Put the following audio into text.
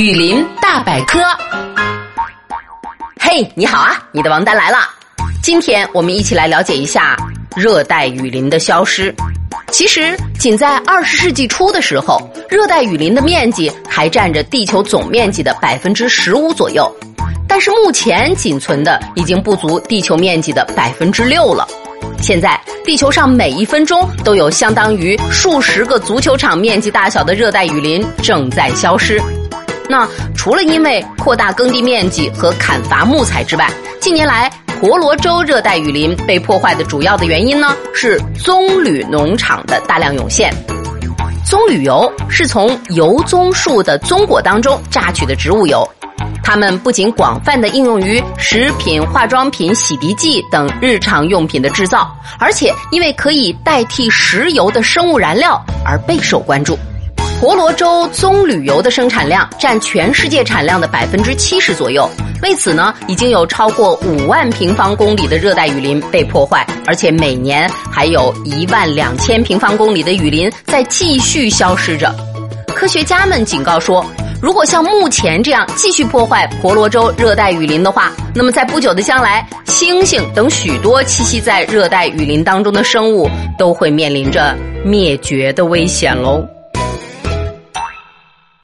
雨林大百科，嘿，你好啊，你的王丹来了。今天我们一起来了解一下热带雨林的消失。其实，仅在二十世纪初的时候，热带雨林的面积还占着地球总面积的百分之十五左右，但是目前仅存的已经不足地球面积的百分之六了。现在，地球上每一分钟都有相当于数十个足球场面积大小的热带雨林正在消失。那除了因为扩大耕地面积和砍伐木材之外，近年来婆罗洲热带雨林被破坏的主要的原因呢，是棕榈农场的大量涌现。棕榈油是从油棕树的棕果当中榨取的植物油。它们不仅广泛的应用于食品、化妆品、洗涤剂等日常用品的制造，而且因为可以代替石油的生物燃料而备受关注。婆罗洲棕榈油的生产量占全世界产量的百分之七十左右。为此呢，已经有超过五万平方公里的热带雨林被破坏，而且每年还有一万两千平方公里的雨林在继续消失着。科学家们警告说。如果像目前这样继续破坏婆罗洲热带雨林的话，那么在不久的将来，猩猩等许多栖息在热带雨林当中的生物都会面临着灭绝的危险喽。